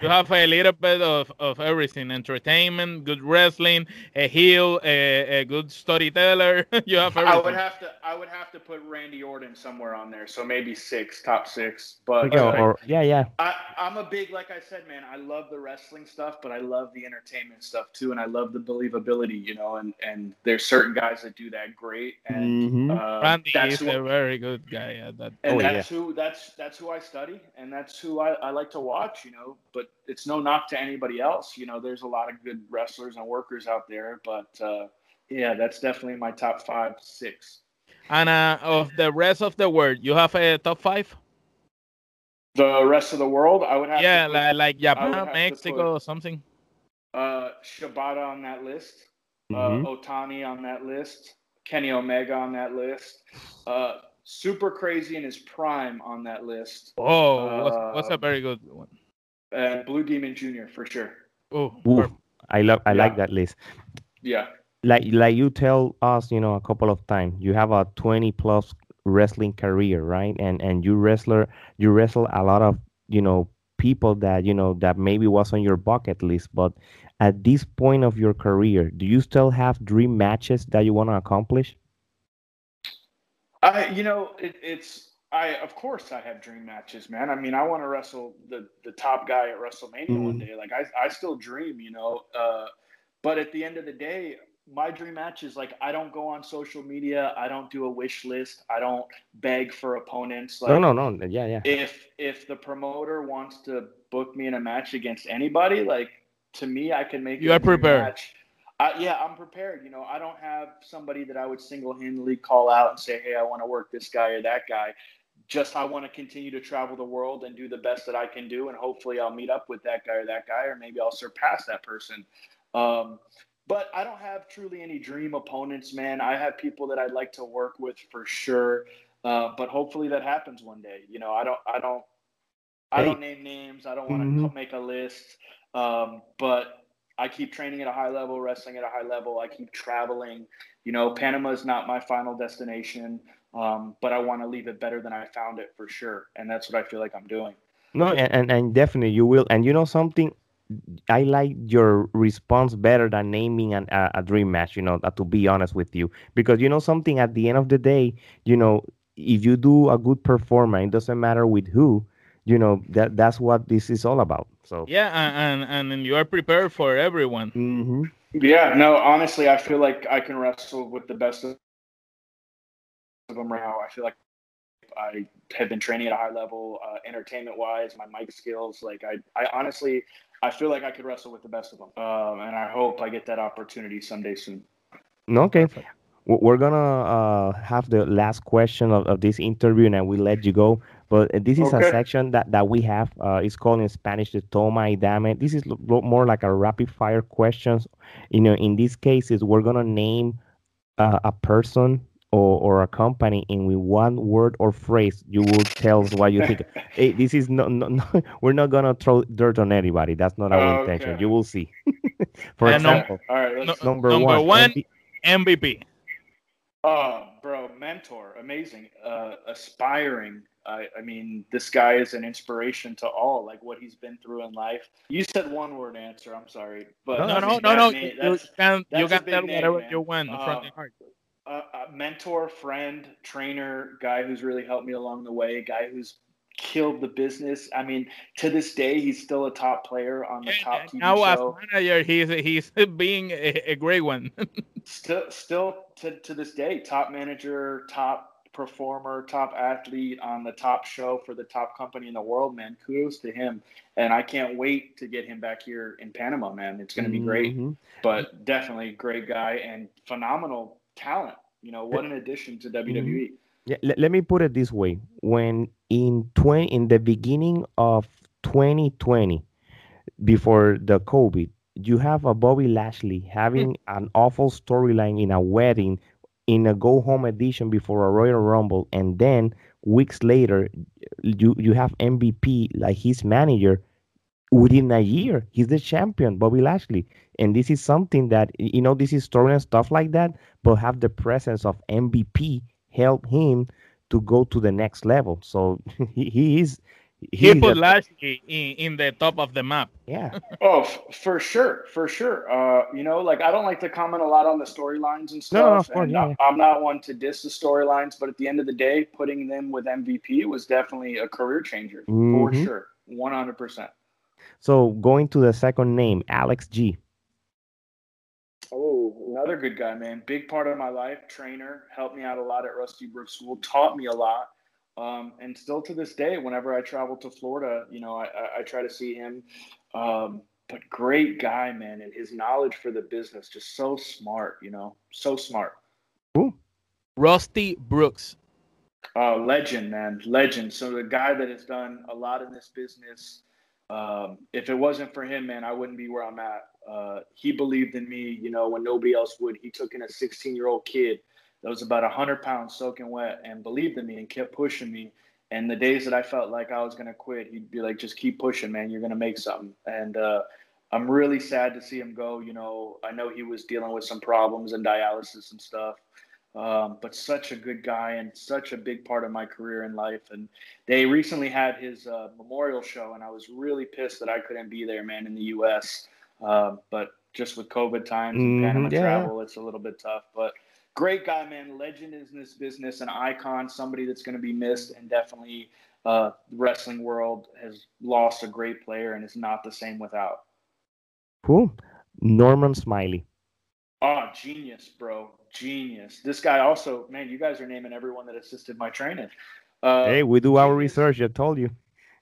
You have a little bit of, of everything: entertainment, good wrestling, a heel, a, a good storyteller. you have I would have to I would have to put Randy Orton somewhere on there, so maybe six, top six. But Okay, uh, or yeah, yeah. I, I'm a big, like I said, man. I love the wrestling stuff, but I love the entertainment stuff too, and I love the believability, you know. And and there's certain guys that do that great, and Mhm. uh, Randy that's is what- a very good guy at that. and Oh, yeah. that's who that's that's who I study, and that's who I, I like to watch, you know. But it's no knock to anybody else, you know. There's a lot of good wrestlers and workers out there, but uh, yeah, that's definitely my top five, six. And uh, of the rest of the world, you have a top five? The rest of the world, I would have Yeah, to put, like, like Japan, have to Mexico, or something. uh, Shibata on that list. Mhm. uh, Otani on that list, Kenny Omega on that list, uh, Super Crazy in his prime on that list, Oh, what's, what's a uh, very good one? And Blue Demon Jr. for sure. Oh, Oof. I love. I like that list. Yeah, Like like you tell us, you know, a couple of times. You have a twenty plus wrestling career, right? And and you wrestler you wrestle a lot of you know people that you know that maybe was on your bucket list, but at this point of your career, do you still have dream matches that you want to accomplish? I, you know, it, it's I of course I have dream matches, man. I mean, I want to wrestle the the top guy at WrestleMania mm-hmm. one day. Like I I still dream, you know. Uh, but at the end of the day, my dream match is like I don't go on social media. I don't do a wish list. I don't beg for opponents. Like, no, no, no. Yeah, yeah. If if the promoter wants to book me in a match against anybody, like to me, I can make you are prepared. Match. I, yeah, I'm prepared. You know, I don't have somebody that I would single handedly call out and say, "Hey, I want to work this guy or that guy." Just I want to continue to travel the world and do the best that I can do, and hopefully I'll meet up with that guy or that guy, or maybe I'll surpass that person. Um, but I don't have truly any dream opponents, man. I have people that I'd like to work with for sure. Uh, but hopefully that happens one day. You know, I don't, I don't, I don't name names. I don't want to mm-hmm. make a list. Um, but I keep training at a high level, wrestling at a high level. I keep traveling. You know, Panama is not my final destination, um, but I want to leave it better than I found it for sure. And that's what I feel like I'm doing. No, and, and, and definitely you will. And you know something, I like your response better than naming an, a, a dream match, you know, uh, to be honest with you. Because, you know, something at the end of the day, you know, if you do a good performance, it doesn't matter with who, you know, that that's what this is all about. So, yeah, and, and, and you are prepared for everyone. Mm-hmm. Yeah, no, honestly, I feel like I can wrestle with the best of them right now. I feel like I have been training at a high level, uh, entertainment wise, my mic skills. Like I, I honestly, I feel like I could wrestle with the best of them, um, and I hope I get that opportunity someday soon. Okay. We're gonna uh, have the last question of, of, this interview, and we let you go. But this is okay. a section that, that we have. Uh, it's called in Spanish the toma y dame. This is more like a rapid fire questions. You know, in these cases, we're gonna name uh, a person or, or a company and with one word or phrase you will tell us what you think. Hey, this is not, no, no, we're not gonna throw dirt on anybody. That's not our oh, intention. You will see. For and example no, all right, number, number one, one mvp oh bro mentor amazing uh, aspiring. I, I mean this guy is an inspiration to all like what he's been through in life. You said one word answer i'm sorry but no no no no, you, can, you got that whatever you want from uh, the heart a, mentor, friend, trainer, guy who's really helped me along the way, guy who's killed the business. I mean, to this day, he's still a top player on the yeah, top TV now show. Now, manager, he's he's being a, a great one. still, still to, to this day, top manager, top performer, top athlete on the top show for the top company in the world, man. Kudos to him. And I can't wait to get him back here in Panama, man. It's going to be great. Mm-hmm. But definitely great guy and phenomenal talent. You know, what an addition to WWE. Mm-hmm. Yeah, let, let me put it this way. When in 20 in the beginning of 2020 before the COVID, you have a Bobby Lashley having mm. an awful storyline in a wedding in a go home edition before a Royal Rumble, and then weeks later, you you have MVP like his manager within a year. He's the champion, Bobby Lashley, and this is something that you know this is story and stuff like that, but have the presence of MVP help him to go to the next level. So he, he is he put Lashley in, in the top of the map. Yeah. oh, f- for sure, for sure. Uh, you know, like I don't like to comment a lot on the storylines and stuff. No, of course, yeah. I'm not one to diss the storylines, but at the end of the day, putting them with MVP was definitely a career changer mm-hmm. for sure, 100. Percent So going to the second name, Alex G. Oh, another good guy, man. Big part of my life. Trainer, helped me out a lot at Rusty Brook School, taught me a lot um, and still to this day, whenever I travel to Florida, you know, I, I, I try to see him. Um, but great guy, man, and his knowledge for the business just so smart, you know, so smart. Ooh. Rusty Brooks. Uh, legend, man, legend. So the guy that has done a lot in this business. Um, if it wasn't for him, man, I wouldn't be where I'm at. Uh, he believed in me, you know, when nobody else would. He took in a 16 year old kid that was about 100 pounds soaking wet and believed in me and kept pushing me. And the days that I felt like I was going to quit, he'd be like, just keep pushing, man. You're going to make something. And uh, I'm really sad to see him go. You know, I know he was dealing with some problems and dialysis and stuff. Um, but such a good guy and such a big part of my career in life. And they recently had his uh, memorial show, and I was really pissed that I couldn't be there, man, in the U.S. Uh, but just with COVID times and Mhm, Panama yeah. travel, it's a little bit tough. But great guy, man, legend in this business, an icon, somebody that's going to be missed, and definitely uh, the wrestling world has lost a great player and is not the same without. Cool. Norman Smiley. Oh, genius, bro. Genius. This guy also, man, you guys are naming everyone that assisted my training. Uh, hey, we do our research. I told you.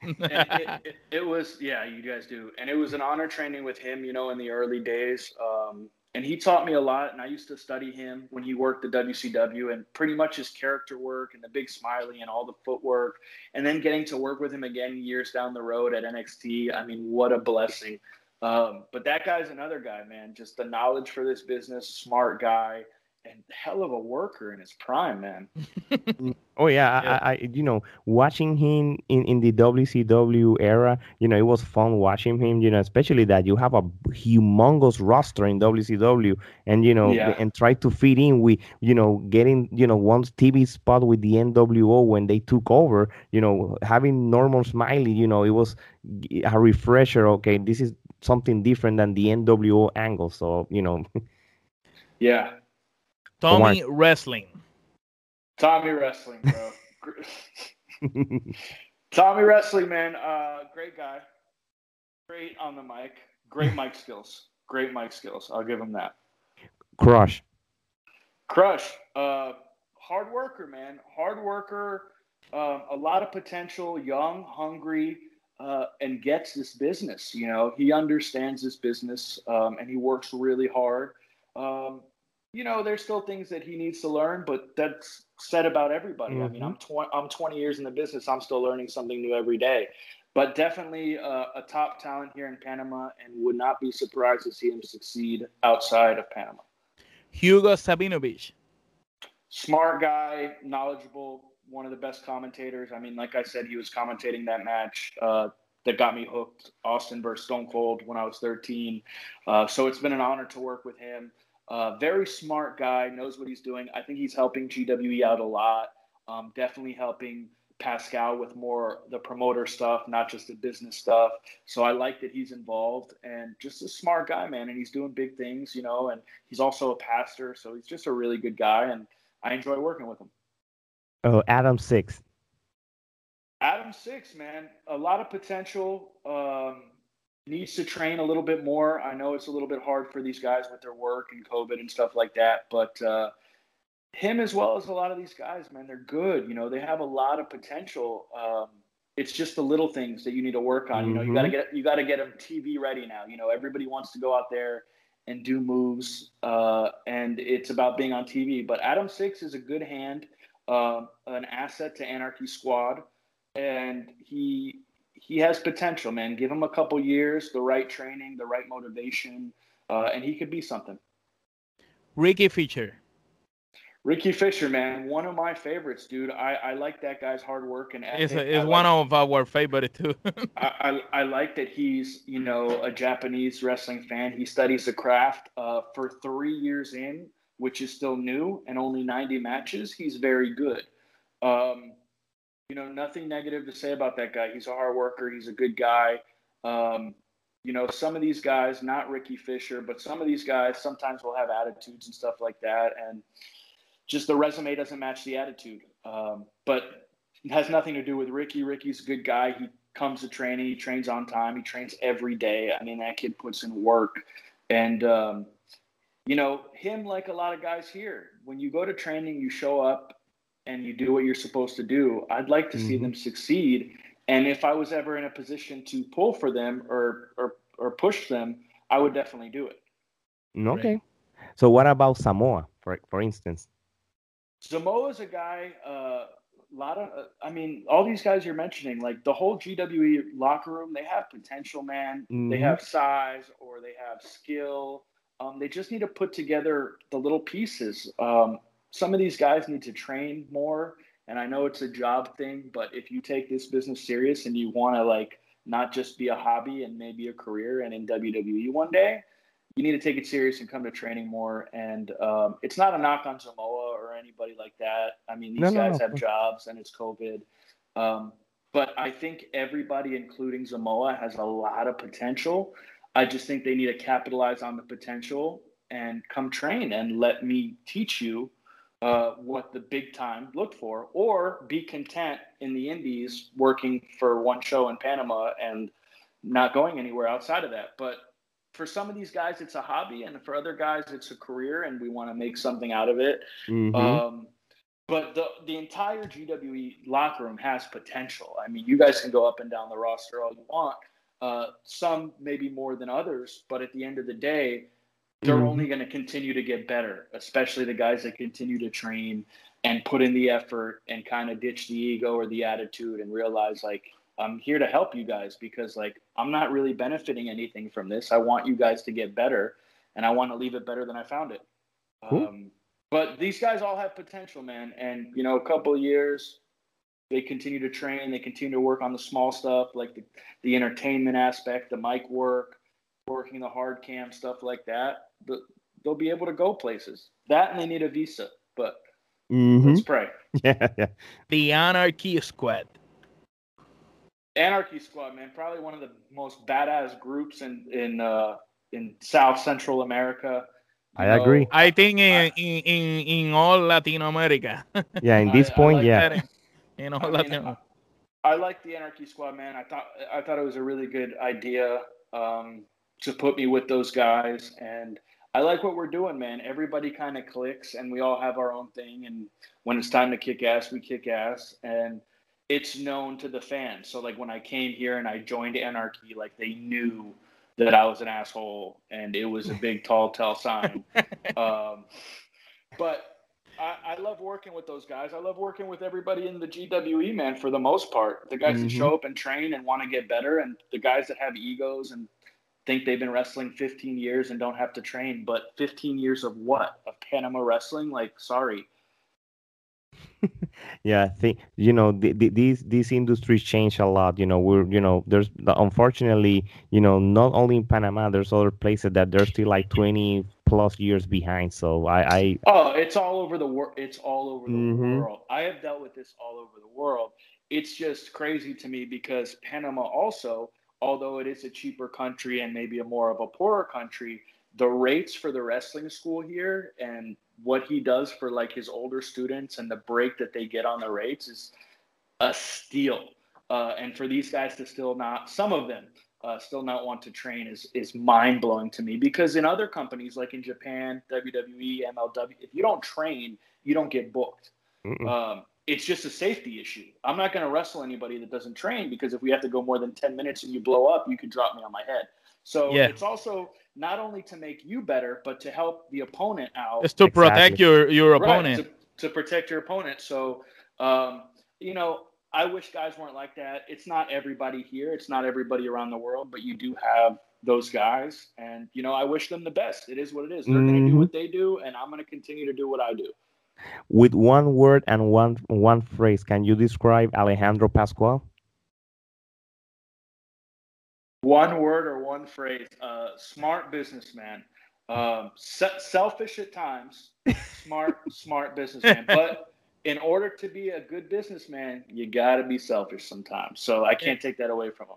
it, it, it was, yeah, you guys do. And it was an honor training with him, you know, in the early days. Um, and he taught me a lot. And I used to study him when he worked the WCW and pretty much his character work and the big smiley and all the footwork. And then getting to work with him again years down the road at NXT. I mean, what a blessing. Um, but that guy's another guy, man. Just the knowledge for this business, smart guy, and hell of a worker in his prime, man. Oh yeah, Yeah. I, I, you know, watching him in, in the WCW era, you know, it was fun watching him. You know, especially that you have a humongous roster in WCW, and you know, Yeah. and try to fit in with, you know, getting, you know, one TV spot with the NWO when they took over. You know, having Norman Smiley, you know, it was a refresher. Okay, this is something different than the NWO angle. So you know, Yeah. Tommy Wrestling. Tommy Wrestling, bro. Tommy Wrestling, man. Uh, great guy. Great on the mic. Great mic skills. Great mic skills. I'll give him that. Crush. Crush. Uh, hard worker, man. Hard worker. Um, a lot of potential. Young, hungry, uh, and gets this business. You know, he understands this business, um, and he works really hard. Um, you know, there's still things that he needs to learn, but that's said about everybody. I mean, I'm 20, I'm 20 years in the business. I'm still learning something new every day. But definitely uh, a top talent here in Panama, and would not be surprised to see him succeed outside of Panama. Hugo Savinovich. smart guy, knowledgeable, one of the best commentators. I mean, like I said, he was commentating that match uh, that got me hooked, Austin versus Stone Cold, when I was 13. Uh, so it's been an honor to work with him. Uh, very smart guy, knows what he's doing. I think he's helping GWE out a lot. Um, definitely helping Pascal with more the promoter stuff, not just the business stuff. So I like that he's involved and just a smart guy, man. And he's doing big things, you know. And he's also a pastor, so he's just a really good guy. And I enjoy working with him. Oh, Adam Six. Adam Six, man, a lot of potential. Um, needs to train a little bit more. I know it's a little bit hard for these guys with their work and COVID and stuff like that, but uh, him as well as a lot of these guys, man, they're good. You know, they have a lot of potential. Um, it's just the little things that you need to work on. You know, you got to Mhm. get you got to get them TV ready now. You know, everybody wants to go out there and do moves, uh, and it's about being on TV. But Adam Six is a good hand, uh, an asset to Anarchy Squad, and he he has potential, man. Give him a couple years, the right training, the right motivation, uh, and he could be something. Ricky Fisher. Ricky Fisher, man, one of my favorites, dude. I, I like that guy's hard work and ethic. Is I is like- one of our favorite too. I, I, I like that he's you know a Japanese wrestling fan. He studies the craft uh, for three years in, which is still new and only 90 matches. He's very good. Um, you know, nothing negative to say about that guy. He's a hard worker. He's a good guy. Um, you know, some of these guys, not Ricky Fisher, but some of these guys sometimes will have attitudes and stuff like that, and just the resume doesn't match the attitude. Um, but it has nothing to do with Ricky. Ricky's a good guy. He comes to training. He trains on time. He trains every day. I mean, that kid puts in work. And, um, you know, him, like a lot of guys here, when you go to training, you show up and you do what you're supposed to do. I'd like to see Mhm. them succeed. And if I was ever in a position to pull for them or, or, or push them, I would definitely do it. Okay. So what about Samoa, for for instance? Samoa's a guy, a uh, lot of, uh, I mean, all these guys you're mentioning, like the whole GWE locker room, they have potential, man. They Mhm. have size or they have skill. Um, they just need to put together the little pieces. Um, some of these guys need to train more. And I know it's a job thing, but if you take this business serious and you want to, like, not just be a hobby and maybe a career and in WWE one day, you need to take it serious and come to training more. And um, it's not a knock on Samoa or anybody like that. I mean, these No, no, guys no. have jobs and it's COVID. Um, but I think everybody, including Samoa, has a lot of potential. I just think they need to capitalize on the potential and come train and let me teach you uh, what the big time looked for, or be content in the Indies working for one show in Panama and not going anywhere outside of that. But for some of these guys, it's a hobby, and for other guys, it's a career, and we want to make something out of it. Mhm. Um, but the the entire GWE locker room has potential. I mean, you guys can go up and down the roster all you want. Uh, some maybe more than others, but at the end of the day, they're Mhm. only going to continue to get better. Especially the guys that continue to train and put in the effort and kind of ditch the ego or the attitude and realize like I'm here to help you guys because like I'm not really benefiting anything from this. I want you guys to get better, and I want to leave it better than I found it. Cool. Um, but these guys all have potential, man. And you know, a couple of years, they continue to train. They continue to work on the small stuff, like the, the entertainment aspect, the mic work, working the hard cam stuff like that. But they'll be able to go places. That and they need a visa. But mm-hmm. let's pray. Yeah, yeah. The Anarchy Squad. Anarchy Squad, man, probably one of the most badass groups in in uh, in South Central America. You I agree. I think in, I- in, in, in all Latin America. Yeah, in this I point, like yeah. That know, I, mean, I like the Anarchy Squad, man. I thought I thought it was a really good idea um, to put me with those guys, and I like what we're doing, man. Everybody kind of clicks, and we all have our own thing. And when it's time to kick ass, we kick ass, and it's known to the fans. So like when I came here and I joined Anarchy, like they knew that I was an asshole, and it was a big tall tell sign. um, but I, I love working with those guys. I love working with everybody in the GWE, man, for the most part. The guys that Mhm. show up and train and want to get better, and the guys that have egos and think they've been wrestling 15 years and don't have to train. But 15 years of what? Of Panama wrestling? Like, sorry. yeah i think you know the, the, these these industries change a lot you know we're you know there's unfortunately you know not only in panama there's other places that they're still like 20 plus years behind so i i Oh, it's all over the world. It's all over the Mhm. world. I have dealt with this all over the world. It's just crazy to me because Panama also, although it is a cheaper country and maybe a more of a poorer country, the rates for the wrestling school here and what he does for like his older students and the break that they get on the rates is a steal. Uh, and for these guys to still not, some of them uh, still not want to train is is mind blowing to me because in other companies like in Japan, WWE, MLW, if you don't train, you don't get booked. Um, it's just a safety issue. I'm not going to wrestle anybody that doesn't train because if we have to go more than 10 minutes and you blow up, you could drop me on my head. So Yeah. it's also not only to make you better, but to help the opponent out Just to protect Exactly. your, your Right, opponent. to, to protect your opponent. So, um, you know, I wish guys weren't like that. It's not everybody here. It's not everybody around the world, but you do have those guys, and you know, I wish them the best. It is what it is. They're going to do what they do, and I'm going to continue to do what I do. with one word and one one phrase can you describe alejandro pascual One word or one phrase. Uh, smart businessman. Um, se- selfish at times. Smart, smart businessman. But in order to be a good businessman, you got to be selfish sometimes. So I can't take that away from him.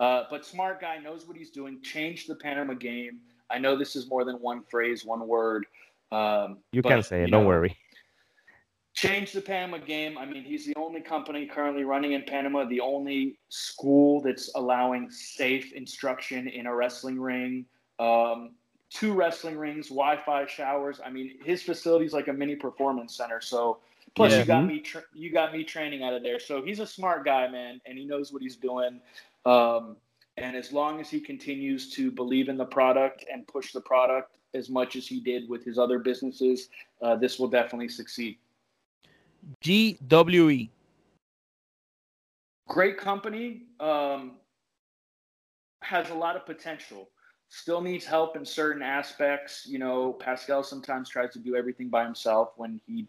Uh, but smart guy knows what he's doing. Changed the Panama game. I know this is more than one phrase, one word. Um, you but, can say it don't know, worry changed the Panama game. I mean, he's the only company currently running in Panama, the only school that's allowing safe instruction in a wrestling ring, um, two wrestling rings, Wi-Fi showers. I mean, his facility's like a mini performance center. So, plus Yeah. you got me, tra- you got me training out of there. So he's a smart guy, man, and he knows what he's doing. Um, and as long as he continues to believe in the product and push the product as much as he did with his other businesses, uh, this will definitely succeed. GWE. great company um, has a lot of potential. Still needs help in certain aspects you know pascal sometimes tries to do everything by himself when he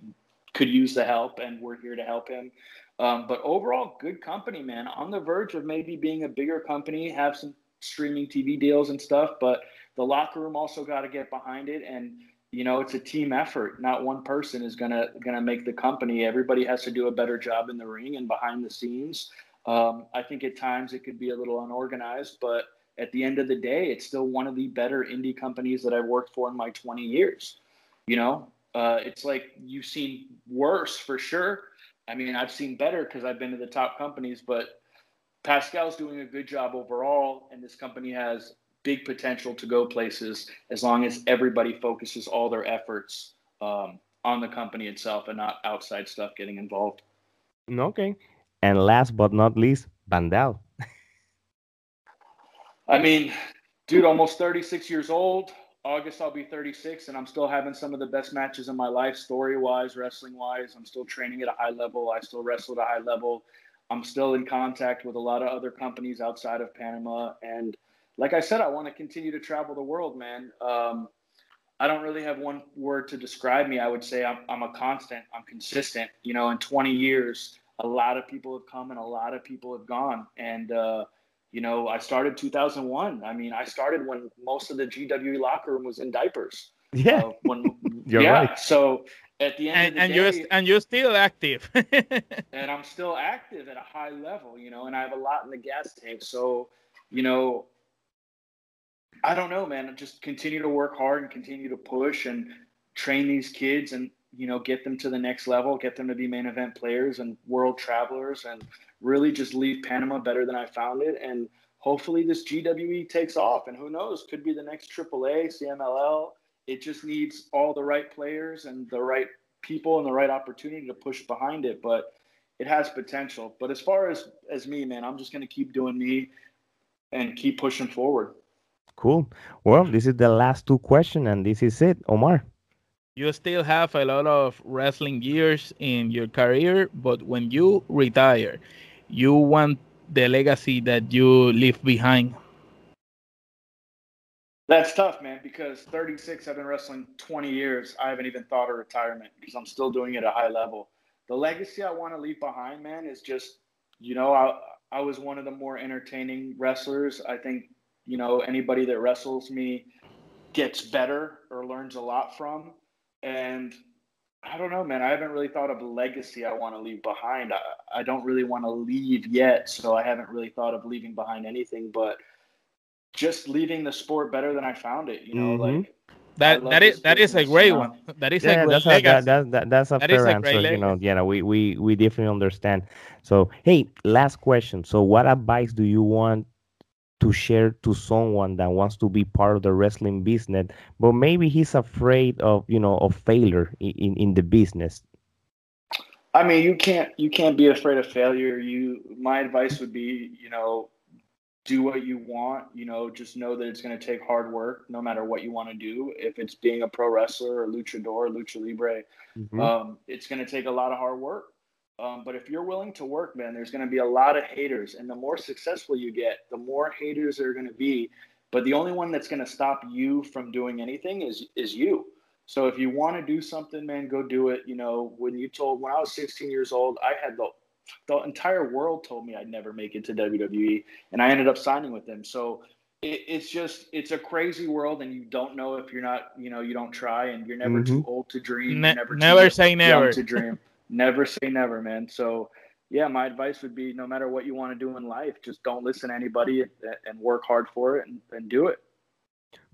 could use the help and we're here to help him. Um, but overall good company man. On the verge of maybe being a bigger company have some streaming tv deals and stuff but the locker room also got to get behind it and you know it's a team effort. Not one person is gonna gonna make the company. Everybody has to do a better job in the ring and behind the scenes. Um, i think at times it could be a little unorganized but at the end of the day it's still one of the better indie companies that i've worked for in my 20 years. You know uh, it's like you've seen worse for sure. I mean i've seen better because i've been to the top companies but pascal's doing a good job overall and this company has big potential to go places as long as everybody focuses all their efforts um, on the company itself and not outside stuff getting involved. Okay. And last but not least, Vandal. I mean, dude, almost 36 years old. August, I'll be 36, and I'm still having some of the best matches in my life, story wise, wrestling wise. I'm still training at a high level. I still wrestle at a high level. I'm still in contact with a lot of other companies outside of Panama. And like I said, I want to continue to travel the world, man. Um, I don't really have one word to describe me. I would say I'm, I'm a constant. I'm consistent. You know, in 20 years, a lot of people have come and a lot of people have gone. And, uh, you know, I started 2001. I mean, I started when most of the GWE locker room was in diapers. Yeah. Uh, when, You're yeah. right. So at the end and, of the and day, you're and you're still active. and I'm still active at a high level, you know, and I have a lot in the gas tank. So, you know, I don't know, man. Just continue to work hard and continue to push and train these kids and you know get them to the next level, get them to be main event players and world travelers, and really just leave Panama better than I found it. And hopefully this GWE takes off. And who knows, could be the next AAA, CMLL. It just needs all the right players and the right people and the right opportunity to push behind it. But it has potential. But as far as as me, man, I'm just gonna keep doing me and keep pushing forward. Cool. Well, this is the last two questions, and this is it, Omar. you still have a lot of wrestling years in your career, but when you retire, you want the legacy that you leave behind. That's tough, man, because 36, I've been wrestling 20 years. I haven't even thought of retirement because I'm still doing it at a high level. The legacy I want to leave behind, man, is just, you know, I, I was one of the more entertaining wrestlers. I think, you know, anybody that wrestles me gets better or learns a lot from. And I don't know, man. I haven't really thought of a legacy I want to leave behind. I, I don't really want to leave yet, so I haven't really thought of leaving behind anything. But just leaving the sport better than I found it. You know, Mhm. like That that is that is a great one. That is a yeah, great that's a, legacy. that, that, that, that's a That is fair a great answer. You know, legacy. yeah, we, we we definitely understand. So, hey, last question. So, what advice do you want to share to someone that wants to be part of the wrestling business, but maybe he's afraid of you know of failure in, in, the business? I mean, you can't you can't be afraid of failure. You, my advice would be, you know, do what you want. You know, just know that it's going to take hard work, no matter what you want to do. If it's being a pro wrestler or luchador, lucha libre, Mhm. um, it's going to take a lot of hard work. Um, but if you're willing to work, man, there's going to be a lot of haters, and the more successful you get, the more haters there are going to be. But the only one that's going to stop you from doing anything is is you. So if you want to do something, man, go do it. You know, when you told when I was 16 years old, I had the the entire world told me I'd never make it to WWE, and I ended up signing with them. So it, it's just it's a crazy world, and you don't know if you're not, you know, you don't try, and you're never too old to dream. Ne- never, never say never. to dream. never say never, man. So yeah, my advice would be no matter what you want to do in life, just don't listen to anybody and, work hard for it and, and do it.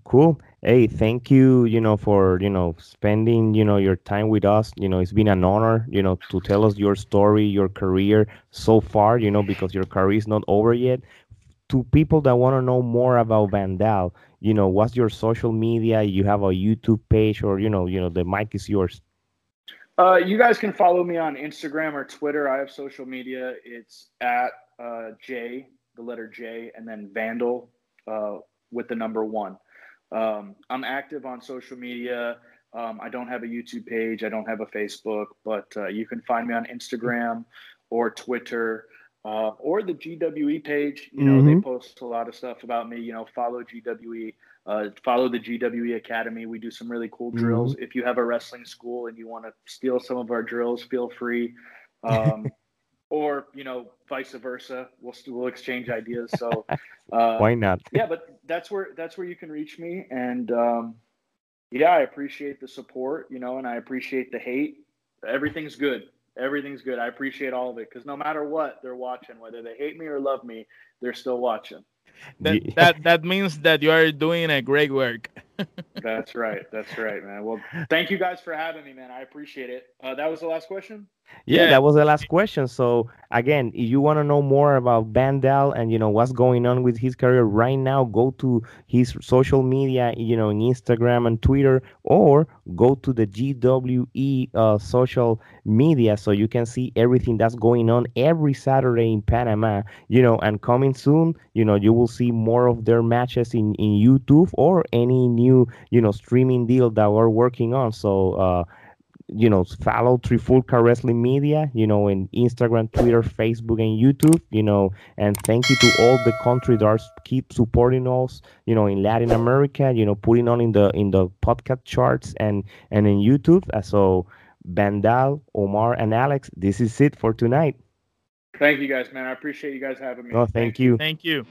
Cool. Hey, thank you, you know, for, you know, spending, you know, your time with us. You know, it's been an honor, you know, to tell us your story, your career so far, you know, because your career is not over yet. To people that want to know more about Vandal, you know, what's your social media? You have a YouTube page or, you know, you know, the mic is yours. Uh, you guys can follow me on Instagram or Twitter. I have social media. It's at uh, J, the letter J, and then Vandal uh, with the number one. Um, I'm active on social media. Um, I don't have a YouTube page. I don't have a Facebook, but uh, you can find me on Instagram or Twitter uh, or the GWE page. You know, they post a lot of stuff about me. You know, follow GWE. Uh, follow the GWE Academy. We do some really cool drills. If you have a wrestling school and you want to steal some of our drills, feel free. Um, or you know, vice versa. We'll we'll exchange ideas. So uh, Why not? yeah, but that's where that's where you can reach me. And um, yeah, I appreciate the support, you know, and I appreciate the hate. Everything's good. Everything's good. I appreciate all of it because no matter what, they're watching. Whether they hate me or love me, they're still watching. That that that means that you are doing a great work. That's right. That's right, man. Well, thank you guys for having me, man. I appreciate it. Uh, that was the last question. Yeah, yeah, that was the last question. So again, if you want to know more about Vandal and you know what's going on with his career right now, go to his social media, you know, in Instagram and Twitter, or go to the GWE uh, social media so you can see everything that's going on every Saturday in Panama. You know, and coming soon, you know, you will see more of their matches in in YouTube or any new you know streaming deal that we're working on. So. Uh, you know, follow Trifulca Wrestling Media, you know, in Instagram, Twitter, Facebook, and YouTube, you know, and thank you to all the countries that are keep supporting us, you know, in Latin America, you know, putting on in the in the podcast charts and and in YouTube. Uh, so, Vandal, Omar, and Alex, this is it for tonight. Thank you guys, man. I appreciate you guys having me. Oh, thank, thank you. Thank you.